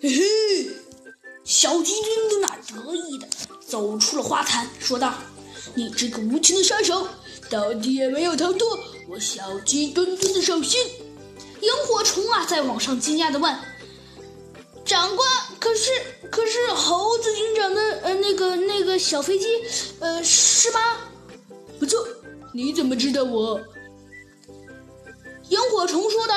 嘿嘿，小鸡墩墩那得意的走出了花坛，说道：“你这个无情的杀手，到底也没有逃脱我小鸡墩墩的手心。”萤火虫啊，在网上惊讶的问：“长官，可是可是猴子警长的呃那个那个小飞机，呃是吗？”“不错，你怎么知道我？”萤火虫说道：“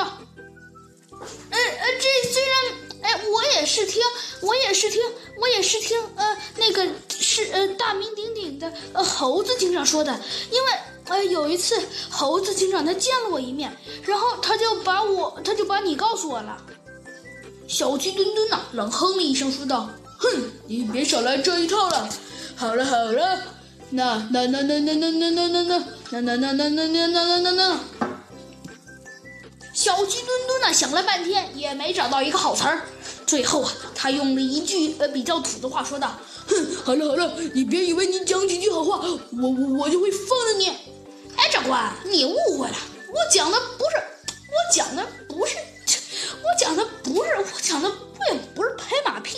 呃呃，这虽然，我也是听，我也是听，我也是听，呃，那个是呃大名鼎鼎的呃猴子警长说的，因为呃有一次猴子警长他见了我一面，然后他就把我，他就把你告诉我了。”小鸡墩墩呐，冷哼了一声说道：“哼，你别少来这一套了。好了好了，那那那那那那那那那那那那那那那那那那那。”小鸡墩墩呢，想了半天也没找到一个好词儿，最后啊，他用了一句呃比较土的话说道：“哼，好了好了，你别以为你讲几句好话，我我我就会放了你。”哎，长官，你误会了，我讲的不是，我讲的不是，我讲的不是，我讲的不也不是拍马屁，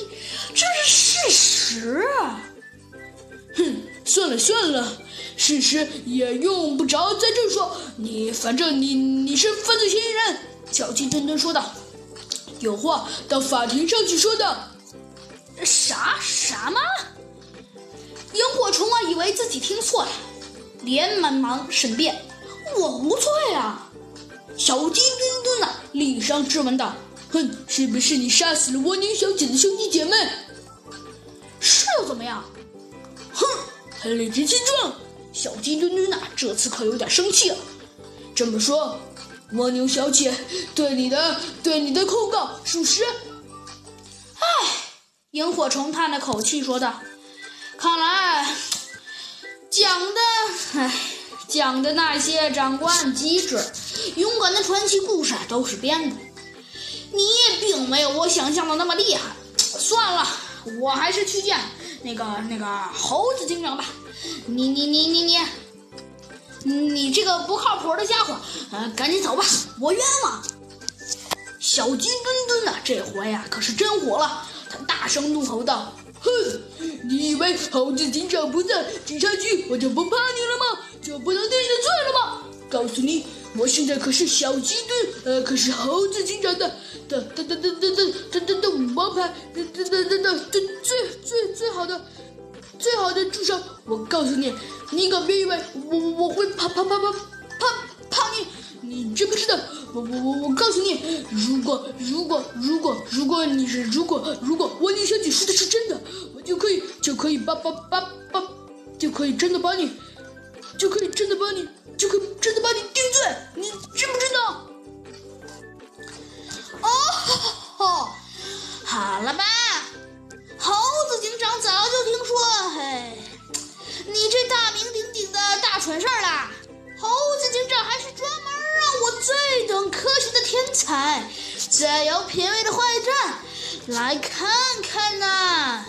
这是事实啊。哼，算了算了。事实也用不着在这说，你反正你你是犯罪嫌疑人。”小鸡墩墩说道，“有话到法庭上去说的。”啥啥吗？萤火虫啊，以为自己听错了，连忙忙申辩：“我无罪啊！”小鸡墩墩啊，厉声质问道：“哼，是不是你杀死了蜗牛小姐的兄弟姐妹？是又怎么样？哼，还理直气壮！”小鸡墩墩呐，这次可有点生气了。这么说，蜗牛小姐对你的对你的控告属实？唉，萤火虫叹了口气说道：“看来讲的，唉，讲的那些长官机智、勇敢的传奇故事都是编的。你并没有我想象的那么厉害。算了，我还是去见那个那个猴子警长吧。”你你你你你，你你这个不靠谱的家伙，呃，赶紧走吧，我冤枉！小鸡墩墩呐，这回呀可是真火了，他大声怒吼道：“哼，你以为猴子警长不在，警察局我就不怕你了吗？就不能定你的罪了吗？告诉你，我现在可是小鸡墩，呃，可是猴子警长的的的的的的的的的五毛牌，的的的的的最最最好的。”最好的助手，我告诉你，你可别以为我我我会怕怕怕怕怕怕你，你知不知道？我我我我告诉你，如果如果如果如果你是如果如果我李小姐说的是真的，我就可以就可以把把把把就可以真的把你就可以真的把你就可以真的把你定罪，你知不知道？蠢事儿啦！猴子警长还是专门让我最懂科学的天才、最有品味的坏蛋来看看呢。